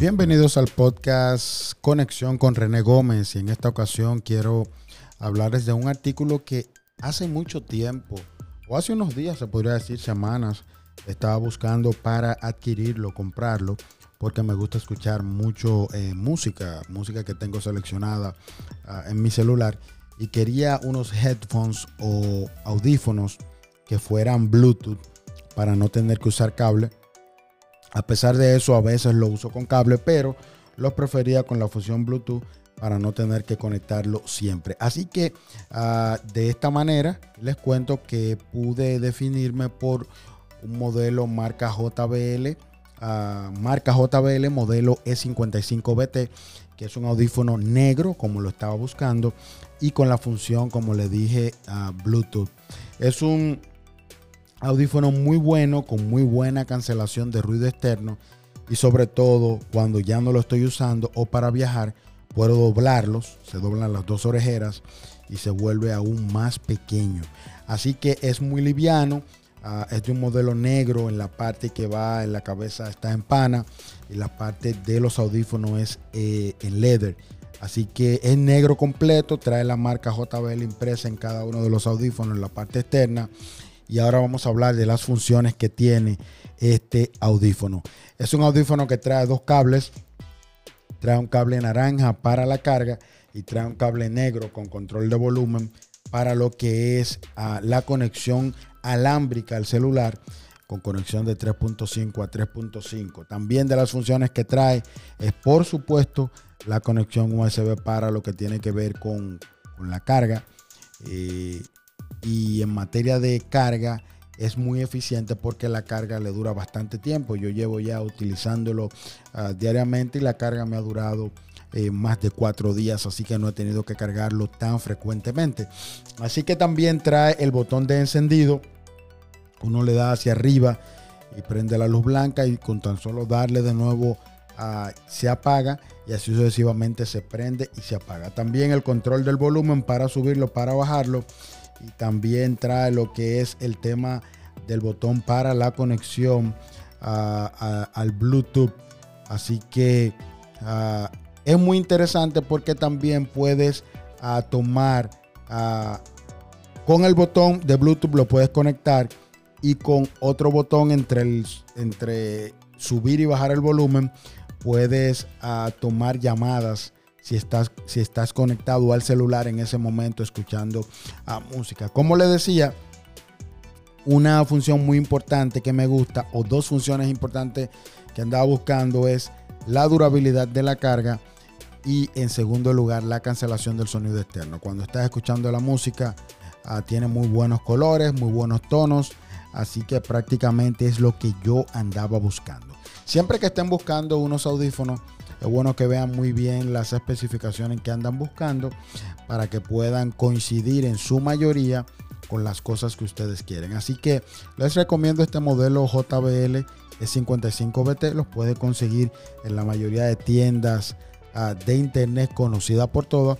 Bienvenidos al podcast Conexión con René Gómez y en esta ocasión quiero hablarles de un artículo que hace mucho tiempo, o hace unos días, se podría decir semanas, estaba buscando para adquirirlo, comprarlo, porque me gusta escuchar mucho eh, música, música que tengo seleccionada uh, en mi celular y quería unos headphones o audífonos que fueran Bluetooth para no tener que usar cable a pesar de eso, a veces lo uso con cable, pero lo prefería con la función Bluetooth para no tener que conectarlo siempre. Así que uh, de esta manera les cuento que pude definirme por un modelo marca JBL, uh, marca JBL modelo E55BT, que es un audífono negro como lo estaba buscando y con la función, como le dije, uh, Bluetooth. Es un audífono muy bueno, con muy buena cancelación de ruido externo y sobre todo cuando ya no lo estoy usando o para viajar, puedo doblarlos, se doblan las dos orejeras y se vuelve aún más pequeño. Así que es muy liviano, uh, es de un modelo negro en la parte que va en la cabeza está en pana y la parte de los audífonos es eh, en leather. Así que es negro completo, trae la marca JBL impresa en cada uno de los audífonos en la parte externa y ahora vamos a hablar de las funciones que tiene este audífono. Es un audífono que trae dos cables, trae un cable naranja para la carga y trae un cable negro con control de volumen para lo que es uh, la conexión alámbrica al celular con conexión de 3.5 a 3.5. También de las funciones que trae es por supuesto la conexión USB para lo que tiene que ver con, con la carga. Eh, y en materia de carga es muy eficiente porque la carga le dura bastante tiempo. Yo llevo ya utilizándolo uh, diariamente y la carga me ha durado eh, más de cuatro días, así que no he tenido que cargarlo tan frecuentemente. Así que también trae el botón de encendido. Uno le da hacia arriba y prende la luz blanca y con tan solo darle de nuevo uh, se apaga y así sucesivamente se prende y se apaga. También el control del volumen para subirlo, para bajarlo y también trae lo que es el tema del botón para la conexión a, a, al Bluetooth. Así que uh, es muy interesante porque también puedes uh, tomar con el botón de Bluetooth lo puedes conectar y con otro botón entre, el, entre subir y bajar el volumen puedes tomar llamadas si estás, si estás conectado al celular en ese momento escuchando a música. Como le decía, una función muy importante que me gusta o dos funciones importantes que andaba buscando es la durabilidad de la carga y en segundo lugar la cancelación del sonido externo. Cuando estás escuchando la música uh, tiene muy buenos colores, muy buenos tonos, así que prácticamente es lo que yo andaba buscando. Siempre que estén buscando unos audífonos, es bueno que vean muy bien las especificaciones que andan buscando para que puedan coincidir en su mayoría con las cosas que ustedes quieren. Así que les recomiendo este modelo JBL E55BT. Los puede conseguir en la mayoría de tiendas uh, de internet conocida por todas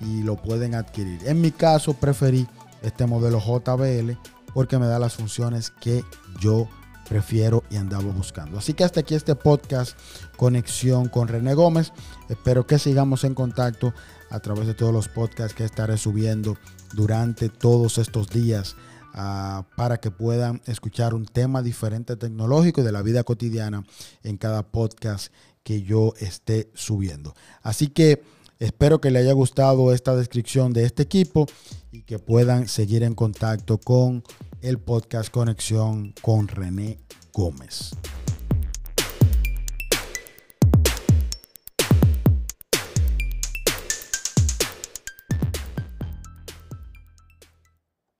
y lo pueden adquirir. En mi caso preferí este modelo JBL porque me da las funciones que yo prefiero y andaba buscando. Así que hasta aquí este podcast, Conexión con René Gómez. Espero que sigamos en contacto a través de todos los podcasts que estaré subiendo durante todos estos días. Uh, para que puedan escuchar un tema diferente tecnológico de la vida cotidiana en cada podcast que yo esté subiendo. Así que espero que le haya gustado esta descripción de este equipo y que puedan seguir en contacto con el podcast Conexión con René Gómez.